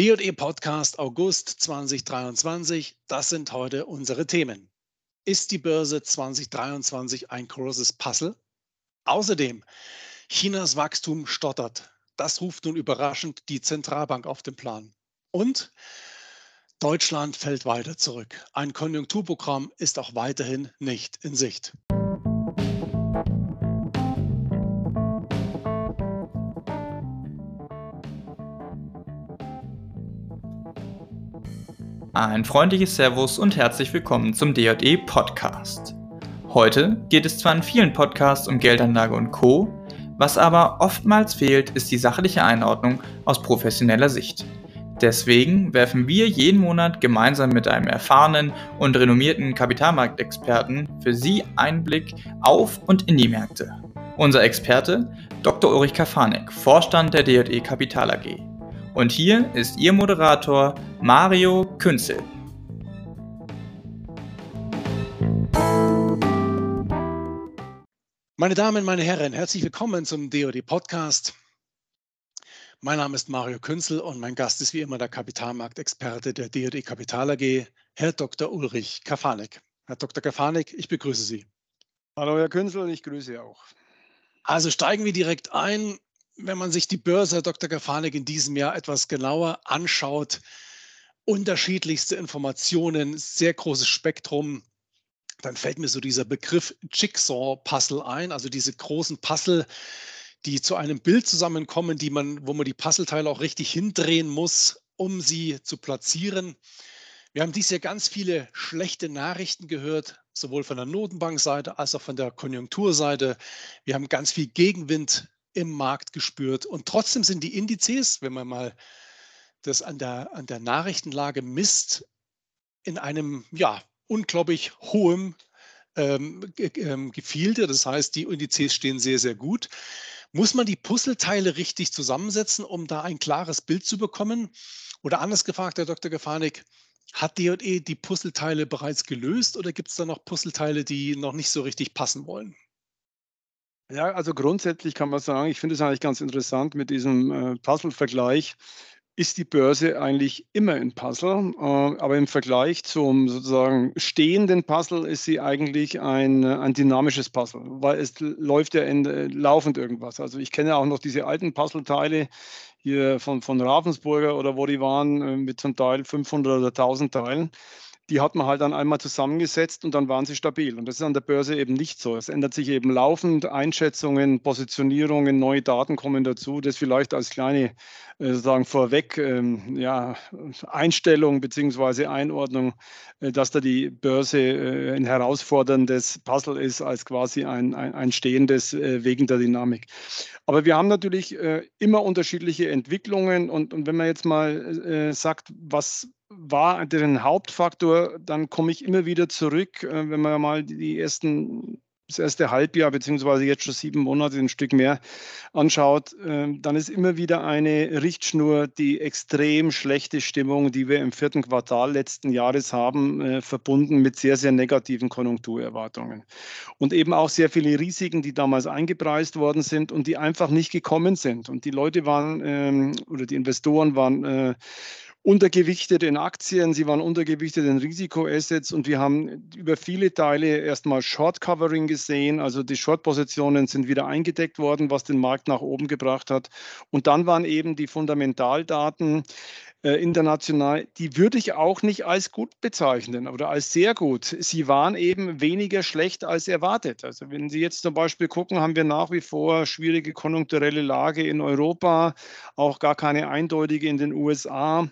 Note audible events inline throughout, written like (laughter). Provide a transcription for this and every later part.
DE Podcast August 2023, das sind heute unsere Themen. Ist die Börse 2023 ein großes Puzzle? Außerdem, Chinas Wachstum stottert. Das ruft nun überraschend die Zentralbank auf den Plan. Und Deutschland fällt weiter zurück. Ein Konjunkturprogramm ist auch weiterhin nicht in Sicht. Ein freundliches Servus und herzlich willkommen zum DJE Podcast. Heute geht es zwar in vielen Podcasts um Geldanlage und Co., was aber oftmals fehlt, ist die sachliche Einordnung aus professioneller Sicht. Deswegen werfen wir jeden Monat gemeinsam mit einem erfahrenen und renommierten Kapitalmarktexperten für Sie Einblick auf und in die Märkte. Unser Experte Dr. Ulrich Kafanek, Vorstand der DJE Kapital AG. Und hier ist Ihr Moderator Mario Künzel. Meine Damen, meine Herren, herzlich willkommen zum DOD Podcast. Mein Name ist Mario Künzel und mein Gast ist wie immer der Kapitalmarktexperte der DOD Kapital AG, Herr Dr. Ulrich Kafanek. Herr Dr. Kafanek, ich begrüße Sie. Hallo, Herr Künzel, ich grüße Sie auch. Also steigen wir direkt ein wenn man sich die Börse Dr. Gafanik in diesem Jahr etwas genauer anschaut, unterschiedlichste Informationen, sehr großes Spektrum, dann fällt mir so dieser Begriff Jigsaw-Puzzle ein, also diese großen Puzzle, die zu einem Bild zusammenkommen, die man, wo man die Puzzleteile auch richtig hindrehen muss, um sie zu platzieren. Wir haben dieses Jahr ganz viele schlechte Nachrichten gehört, sowohl von der Notenbankseite als auch von der Konjunkturseite. Wir haben ganz viel Gegenwind im Markt gespürt. Und trotzdem sind die Indizes, wenn man mal das an der, an der Nachrichtenlage misst, in einem ja, unglaublich hohen ähm, ähm, Gefilde. Das heißt, die Indizes stehen sehr, sehr gut. Muss man die Puzzleteile richtig zusammensetzen, um da ein klares Bild zu bekommen? Oder anders gefragt, Herr Dr. Gefanik, hat DE die Puzzleteile bereits gelöst oder gibt es da noch Puzzleteile, die noch nicht so richtig passen wollen? Ja, also grundsätzlich kann man sagen, ich finde es eigentlich ganz interessant mit diesem äh, Puzzle-Vergleich. Ist die Börse eigentlich immer ein Puzzle, äh, aber im Vergleich zum sozusagen stehenden Puzzle ist sie eigentlich ein, äh, ein dynamisches Puzzle, weil es läuft ja in, äh, laufend irgendwas. Also ich kenne auch noch diese alten Puzzleteile hier von, von Ravensburger oder wo die waren mit zum Teil 500 oder 1000 Teilen die hat man halt dann einmal zusammengesetzt und dann waren sie stabil. Und das ist an der Börse eben nicht so. Es ändert sich eben laufend, Einschätzungen, Positionierungen, neue Daten kommen dazu. Das vielleicht als kleine äh, sozusagen vorweg ähm, ja, Einstellung bzw. Einordnung, äh, dass da die Börse äh, ein herausforderndes Puzzle ist als quasi ein, ein, ein stehendes äh, wegen der Dynamik. Aber wir haben natürlich äh, immer unterschiedliche Entwicklungen und, und wenn man jetzt mal äh, sagt, was war der Hauptfaktor. Dann komme ich immer wieder zurück, äh, wenn man mal die ersten das erste Halbjahr beziehungsweise jetzt schon sieben Monate ein Stück mehr anschaut, ähm, dann ist immer wieder eine Richtschnur die extrem schlechte Stimmung, die wir im vierten Quartal letzten Jahres haben, äh, verbunden mit sehr, sehr negativen Konjunkturerwartungen. Und eben auch sehr viele Risiken, die damals eingepreist worden sind und die einfach nicht gekommen sind. Und die Leute waren ähm, oder die Investoren waren äh, untergewichtet in Aktien, sie waren untergewichtet in Risikoassets und wir haben über viele Teile erstmal Short Covering gesehen, also die Short-Positionen sind wieder eingedeckt worden, was den Markt nach oben gebracht hat. Und dann waren eben die Fundamentaldaten äh, international, die würde ich auch nicht als gut bezeichnen oder als sehr gut. Sie waren eben weniger schlecht als erwartet. Also wenn Sie jetzt zum Beispiel gucken, haben wir nach wie vor schwierige konjunkturelle Lage in Europa, auch gar keine eindeutige in den USA.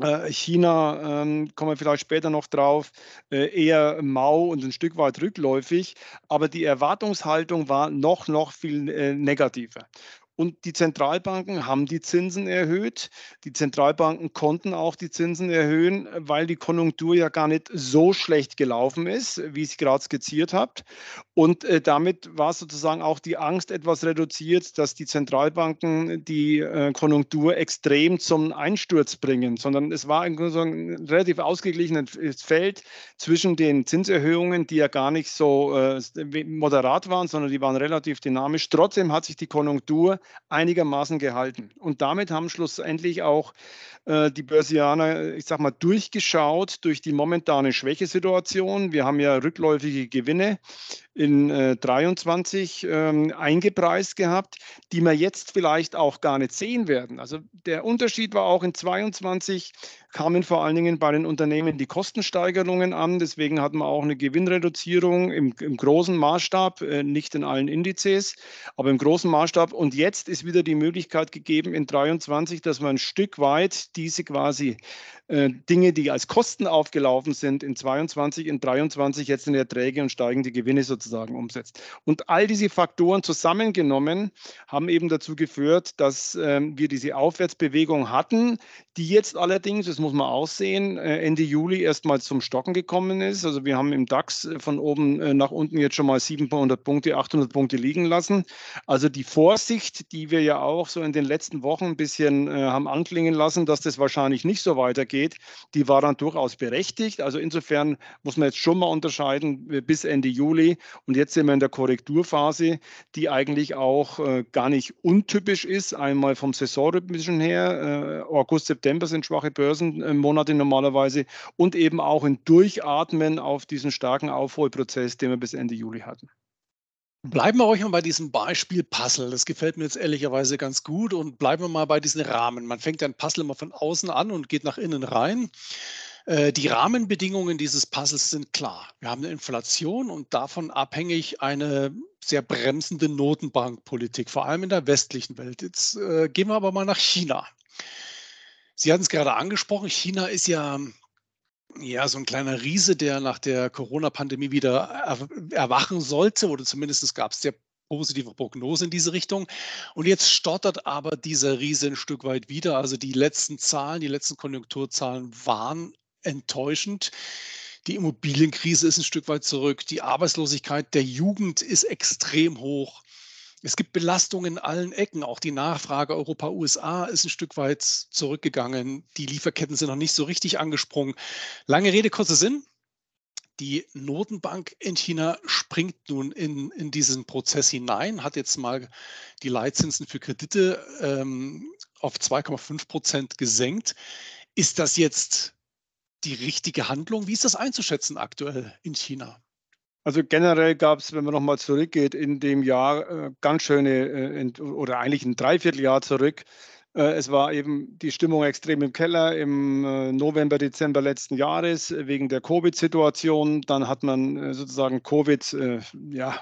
Äh, China, ähm, kommen wir vielleicht später noch drauf, äh, eher mau und ein Stück weit rückläufig, aber die Erwartungshaltung war noch, noch viel äh, negativer. Und die Zentralbanken haben die Zinsen erhöht. Die Zentralbanken konnten auch die Zinsen erhöhen, weil die Konjunktur ja gar nicht so schlecht gelaufen ist, wie ich es gerade skizziert habe. Und äh, damit war sozusagen auch die Angst etwas reduziert, dass die Zentralbanken die äh, Konjunktur extrem zum Einsturz bringen, sondern es war ein, ein relativ ausgeglichenes Feld zwischen den Zinserhöhungen, die ja gar nicht so äh, moderat waren, sondern die waren relativ dynamisch. Trotzdem hat sich die Konjunktur einigermaßen gehalten. Und damit haben schlussendlich auch äh, die Börsianer, ich sag mal, durchgeschaut durch die momentane Schwächesituation. Wir haben ja rückläufige Gewinne in äh, 23 ähm, eingepreist gehabt, die wir jetzt vielleicht auch gar nicht sehen werden. Also der Unterschied war auch in 22 kamen vor allen Dingen bei den Unternehmen die Kostensteigerungen an. Deswegen hatten wir auch eine Gewinnreduzierung im, im großen Maßstab, äh, nicht in allen Indizes, aber im großen Maßstab. Und jetzt ist wieder die Möglichkeit gegeben in 23, dass man ein Stück weit diese quasi äh, Dinge, die als Kosten aufgelaufen sind, in 22, in 23 jetzt in Erträge und steigende Gewinne sozusagen umsetzt. Und all diese Faktoren zusammengenommen haben eben dazu geführt, dass äh, wir diese Aufwärtsbewegung hatten, die jetzt allerdings, das muss man aussehen, äh, Ende Juli erstmal zum Stocken gekommen ist. Also wir haben im DAX äh, von oben äh, nach unten jetzt schon mal 700 Punkte, 800 Punkte liegen lassen. Also die Vorsicht, die wir ja auch so in den letzten Wochen ein bisschen haben anklingen lassen, dass das wahrscheinlich nicht so weitergeht, geht, die war dann durchaus berechtigt. Also insofern muss man jetzt schon mal unterscheiden bis Ende Juli. Und jetzt sind wir in der Korrekturphase, die eigentlich auch gar nicht untypisch ist. Einmal vom Saisonrhythmischen her. August, September sind schwache Börsenmonate normalerweise. Und eben auch ein Durchatmen auf diesen starken Aufholprozess, den wir bis Ende Juli hatten. Bleiben wir euch mal bei diesem Beispiel Puzzle. Das gefällt mir jetzt ehrlicherweise ganz gut. Und bleiben wir mal bei diesen Rahmen. Man fängt ein Puzzle immer von außen an und geht nach innen rein. Äh, die Rahmenbedingungen dieses Puzzles sind klar. Wir haben eine Inflation und davon abhängig eine sehr bremsende Notenbankpolitik, vor allem in der westlichen Welt. Jetzt äh, gehen wir aber mal nach China. Sie hatten es gerade angesprochen, China ist ja ja, so ein kleiner Riese, der nach der Corona-Pandemie wieder erwachen sollte, oder zumindest gab es sehr positive Prognose in diese Richtung. Und jetzt stottert aber dieser Riese ein Stück weit wieder. Also die letzten Zahlen, die letzten Konjunkturzahlen waren enttäuschend. Die Immobilienkrise ist ein Stück weit zurück. Die Arbeitslosigkeit der Jugend ist extrem hoch. Es gibt Belastungen in allen Ecken. Auch die Nachfrage Europa-USA ist ein Stück weit zurückgegangen. Die Lieferketten sind noch nicht so richtig angesprungen. Lange Rede, kurzer Sinn. Die Notenbank in China springt nun in, in diesen Prozess hinein, hat jetzt mal die Leitzinsen für Kredite ähm, auf 2,5 Prozent gesenkt. Ist das jetzt die richtige Handlung? Wie ist das einzuschätzen aktuell in China? Also generell gab es, wenn man nochmal zurückgeht, in dem Jahr äh, ganz schöne, äh, oder eigentlich ein Dreivierteljahr zurück, äh, es war eben die Stimmung extrem im Keller im November, Dezember letzten Jahres wegen der Covid-Situation. Dann hat man sozusagen Covid, ja,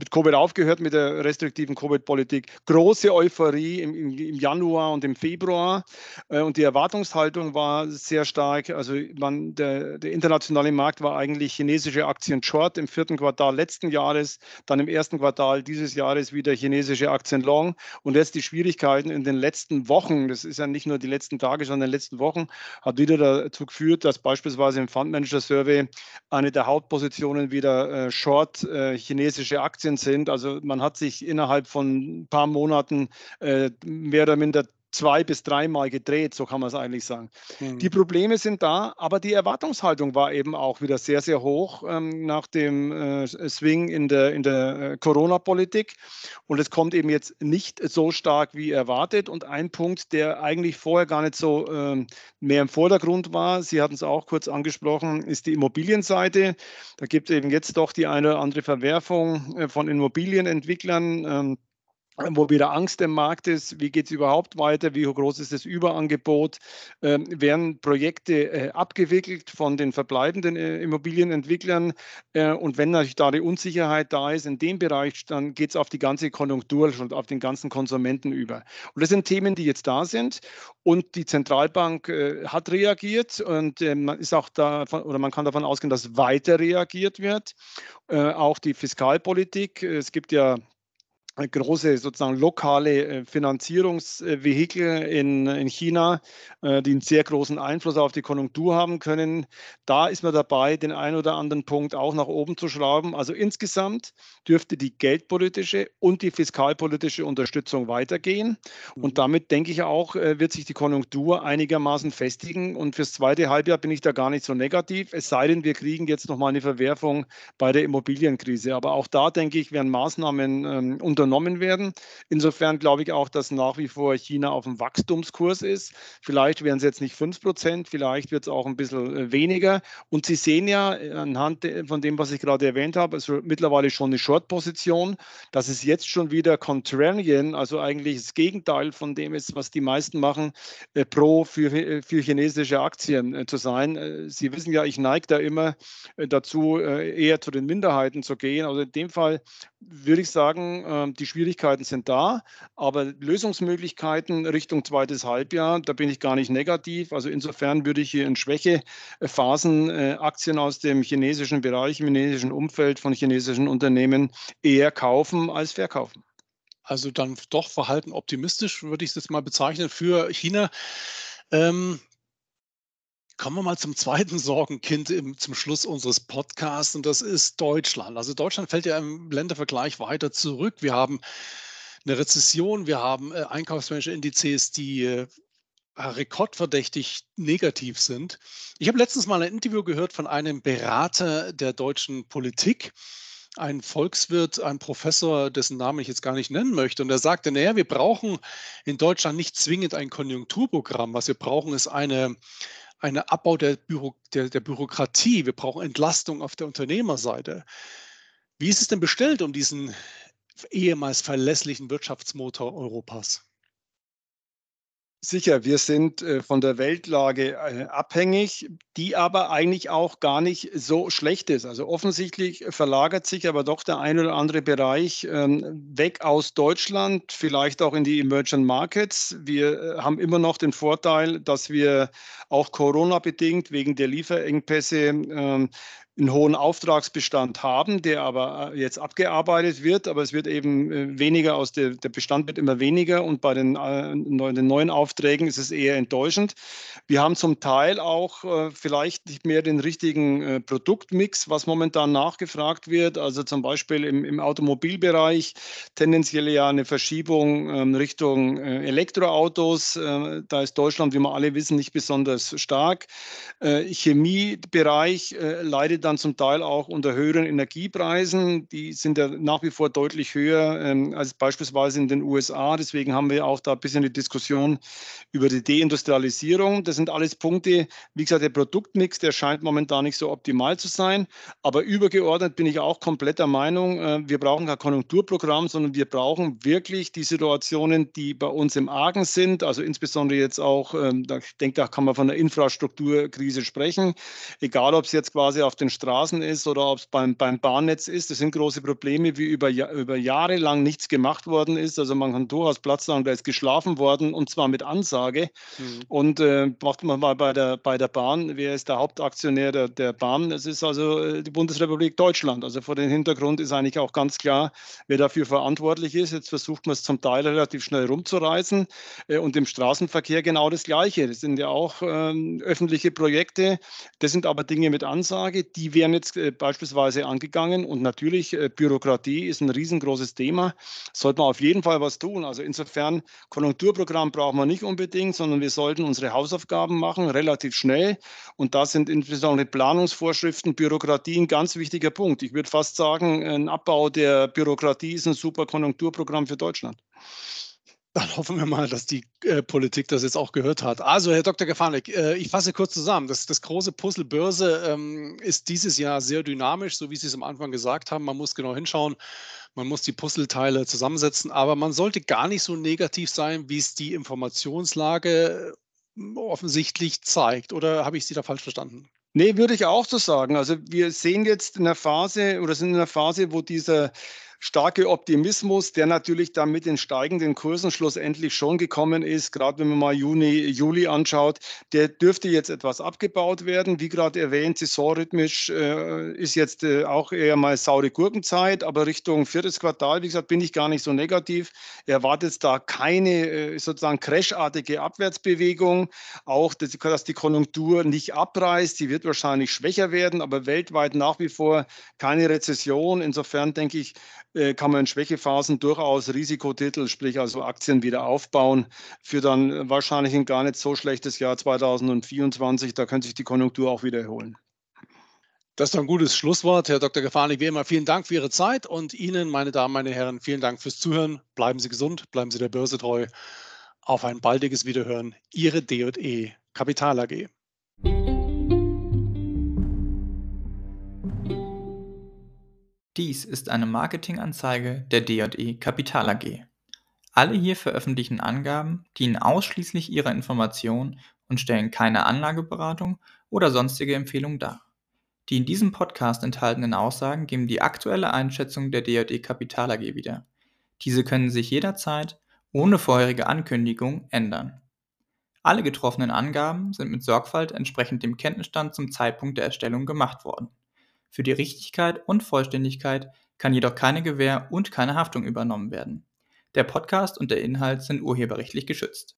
mit Covid aufgehört, mit der restriktiven Covid-Politik. Große Euphorie im, im, Januar und im Februar. Und die Erwartungshaltung war sehr stark. Also man, der, der internationale Markt war eigentlich chinesische Aktien short im vierten Quartal letzten Jahres, dann im ersten Quartal dieses Jahres wieder chinesische Aktien long. Und jetzt die Schwierigkeiten in den letzten Wochen, das ist ja nicht nur die letzten Tage, sondern die letzten Wochen, hat wieder dazu geführt, dass beispielsweise im Fundmanager Survey eine der Hauptpositionen wieder äh, short äh, chinesische Aktien sind. Also man hat sich innerhalb von ein paar Monaten äh, mehr oder minder zwei bis dreimal gedreht, so kann man es eigentlich sagen. Mhm. Die Probleme sind da, aber die Erwartungshaltung war eben auch wieder sehr, sehr hoch ähm, nach dem äh, Swing in der, in der äh, Corona-Politik. Und es kommt eben jetzt nicht so stark wie erwartet. Und ein Punkt, der eigentlich vorher gar nicht so ähm, mehr im Vordergrund war, Sie hatten es auch kurz angesprochen, ist die Immobilienseite. Da gibt es eben jetzt doch die eine oder andere Verwerfung äh, von Immobilienentwicklern. Ähm, wo wieder Angst im Markt ist, wie geht es überhaupt weiter, wie groß ist das Überangebot, ähm, werden Projekte äh, abgewickelt von den verbleibenden äh, Immobilienentwicklern äh, und wenn natürlich da die Unsicherheit da ist in dem Bereich, dann geht es auf die ganze Konjunktur und auf den ganzen Konsumenten über. Und das sind Themen, die jetzt da sind und die Zentralbank äh, hat reagiert und äh, man ist auch da oder man kann davon ausgehen, dass weiter reagiert wird. Äh, auch die Fiskalpolitik. Es gibt ja große sozusagen lokale äh, Finanzierungsvehikel in, in China, äh, die einen sehr großen Einfluss auf die Konjunktur haben können. Da ist man dabei, den einen oder anderen Punkt auch nach oben zu schrauben. Also insgesamt dürfte die geldpolitische und die fiskalpolitische Unterstützung weitergehen. Und mhm. damit denke ich auch, äh, wird sich die Konjunktur einigermaßen festigen. Und fürs zweite Halbjahr bin ich da gar nicht so negativ, es sei denn, wir kriegen jetzt nochmal eine Verwerfung bei der Immobilienkrise. Aber auch da denke ich, werden Maßnahmen ähm, unternommen übernommen werden. Insofern glaube ich auch, dass nach wie vor China auf dem Wachstumskurs ist. Vielleicht werden es jetzt nicht 5 Prozent, vielleicht wird es auch ein bisschen äh, weniger. Und Sie sehen ja anhand von dem, was ich gerade erwähnt habe, also mittlerweile schon eine Short-Position. Das ist jetzt schon wieder Contrarian, also eigentlich das Gegenteil von dem ist, was die meisten machen, äh, pro für, für chinesische Aktien äh, zu sein. Sie wissen ja, ich neige da immer dazu, eher zu den Minderheiten zu gehen. Also in dem Fall würde ich sagen, ähm, die Schwierigkeiten sind da, aber Lösungsmöglichkeiten Richtung zweites Halbjahr, da bin ich gar nicht negativ. Also insofern würde ich hier in Schwächephasen äh, Aktien aus dem chinesischen Bereich, im chinesischen Umfeld von chinesischen Unternehmen eher kaufen als verkaufen. Also dann doch verhalten optimistisch, würde ich es jetzt mal bezeichnen, für China. Ähm, Kommen wir mal zum zweiten (laughs) Sorgenkind im, zum Schluss unseres Podcasts und das ist Deutschland. Also Deutschland fällt ja im Ländervergleich weiter zurück. Wir haben eine Rezession, wir haben äh, Einkaufsmanager-Indizes, die äh, rekordverdächtig negativ sind. Ich habe letztens mal ein Interview gehört von einem Berater der deutschen Politik, ein Volkswirt, ein Professor, dessen Namen ich jetzt gar nicht nennen möchte. Und er sagte, naja, wir brauchen in Deutschland nicht zwingend ein Konjunkturprogramm. Was wir brauchen, ist eine einen Abbau der, Büro, der, der Bürokratie. Wir brauchen Entlastung auf der Unternehmerseite. Wie ist es denn bestellt um diesen ehemals verlässlichen Wirtschaftsmotor Europas? Sicher, wir sind äh, von der Weltlage äh, abhängig, die aber eigentlich auch gar nicht so schlecht ist. Also offensichtlich verlagert sich aber doch der ein oder andere Bereich ähm, weg aus Deutschland, vielleicht auch in die Emerging Markets. Wir äh, haben immer noch den Vorteil, dass wir auch Corona-bedingt wegen der Lieferengpässe ähm, einen hohen Auftragsbestand haben, der aber äh, jetzt abgearbeitet wird, aber es wird eben äh, weniger aus der, der Bestand wird immer weniger und bei den, äh, den neuen Aufträgen ist es eher enttäuschend. Wir haben zum Teil auch äh, vielleicht nicht mehr den richtigen äh, Produktmix, was momentan nachgefragt wird. Also zum Beispiel im, im Automobilbereich tendenziell ja eine Verschiebung ähm, Richtung äh, Elektroautos. da ist Deutschland, wie wir alle wissen, nicht besonders stark. Chemiebereich leidet dann zum Teil auch unter höheren Energiepreisen. Die sind ja nach wie vor deutlich höher ähm, als beispielsweise in den USA. Deswegen haben wir auch da ein bisschen die Diskussion über die Deindustrialisierung. Das sind alles Punkte, wie gesagt, der Produktmix, der scheint momentan nicht so optimal zu sein. Aber übergeordnet bin ich auch komplett der Meinung, äh, wir brauchen kein Konjunkturprogramm, sondern wir brauchen wirklich die Situationen, die bei uns im Argen sind. Also insbesondere jetzt auch, ähm, ich denke, da kann man von der Infrastrukturkrise sprechen. Egal, ob es jetzt quasi auf den Straßen ist oder ob es beim, beim Bahnnetz ist. Das sind große Probleme, wie über, über Jahre lang nichts gemacht worden ist. Also man kann durchaus Platz sagen, da ist geschlafen worden und zwar mit Ansage. Mhm. Und äh, macht man mal bei der, bei der Bahn, wer ist der Hauptaktionär der, der Bahn? Es ist also äh, die Bundesrepublik Deutschland. Also vor dem Hintergrund ist eigentlich auch ganz klar, wer dafür verantwortlich ist. Jetzt versucht man es zum Teil relativ schnell rumzureißen. Äh, und im Straßenverkehr genau das Gleiche. Das sind ja auch äh, öffentliche Projekte. Das sind aber Dinge mit Ansage, die die werden jetzt äh, beispielsweise angegangen. Und natürlich, äh, Bürokratie ist ein riesengroßes Thema. Sollte man auf jeden Fall was tun. Also insofern, Konjunkturprogramm brauchen wir nicht unbedingt, sondern wir sollten unsere Hausaufgaben machen, relativ schnell. Und da sind insbesondere Planungsvorschriften, Bürokratie ein ganz wichtiger Punkt. Ich würde fast sagen, ein Abbau der Bürokratie ist ein super Konjunkturprogramm für Deutschland. Dann (laughs) hoffen wir mal, dass die äh, Politik das jetzt auch gehört hat. Also, Herr Dr. Gefanik, äh, ich fasse kurz zusammen. Das, das große Puzzle Börse ähm, ist dieses Jahr sehr dynamisch, so wie Sie es am Anfang gesagt haben. Man muss genau hinschauen, man muss die Puzzleteile zusammensetzen, aber man sollte gar nicht so negativ sein, wie es die Informationslage äh, offensichtlich zeigt. Oder habe ich Sie da falsch verstanden? Nee, würde ich auch so sagen. Also wir sehen jetzt in der Phase oder sind in einer Phase, wo dieser starke Optimismus, der natürlich dann mit den steigenden Kursen schlussendlich schon gekommen ist, gerade wenn man mal Juni, Juli anschaut, der dürfte jetzt etwas abgebaut werden. Wie gerade erwähnt, saisonrhythmisch äh, ist jetzt äh, auch eher mal saure Gurkenzeit, aber Richtung viertes Quartal, wie gesagt, bin ich gar nicht so negativ. Erwartet da keine äh, sozusagen crashartige Abwärtsbewegung. Auch, dass, dass die Konjunktur nicht abreißt, sie wird wahrscheinlich schwächer werden, aber weltweit nach wie vor keine Rezession. Insofern denke ich, kann man in Schwächephasen durchaus Risikotitel, sprich also Aktien wieder aufbauen, für dann wahrscheinlich ein gar nicht so schlechtes Jahr 2024. Da könnte sich die Konjunktur auch wieder erholen. Das ist ein gutes Schlusswort. Herr Dr. Gefahrnik, wie immer, vielen Dank für Ihre Zeit und Ihnen, meine Damen, meine Herren, vielen Dank fürs Zuhören. Bleiben Sie gesund, bleiben Sie der Börse treu. Auf ein baldiges Wiederhören. Ihre D&E Kapital AG. Dies ist eine Marketinganzeige der D&E Kapital AG. Alle hier veröffentlichten Angaben dienen ausschließlich ihrer Information und stellen keine Anlageberatung oder sonstige Empfehlung dar. Die in diesem Podcast enthaltenen Aussagen geben die aktuelle Einschätzung der D&E Kapital AG wieder. Diese können sich jederzeit ohne vorherige Ankündigung ändern. Alle getroffenen Angaben sind mit Sorgfalt entsprechend dem Kenntnisstand zum Zeitpunkt der Erstellung gemacht worden. Für die Richtigkeit und Vollständigkeit kann jedoch keine Gewähr und keine Haftung übernommen werden. Der Podcast und der Inhalt sind urheberrechtlich geschützt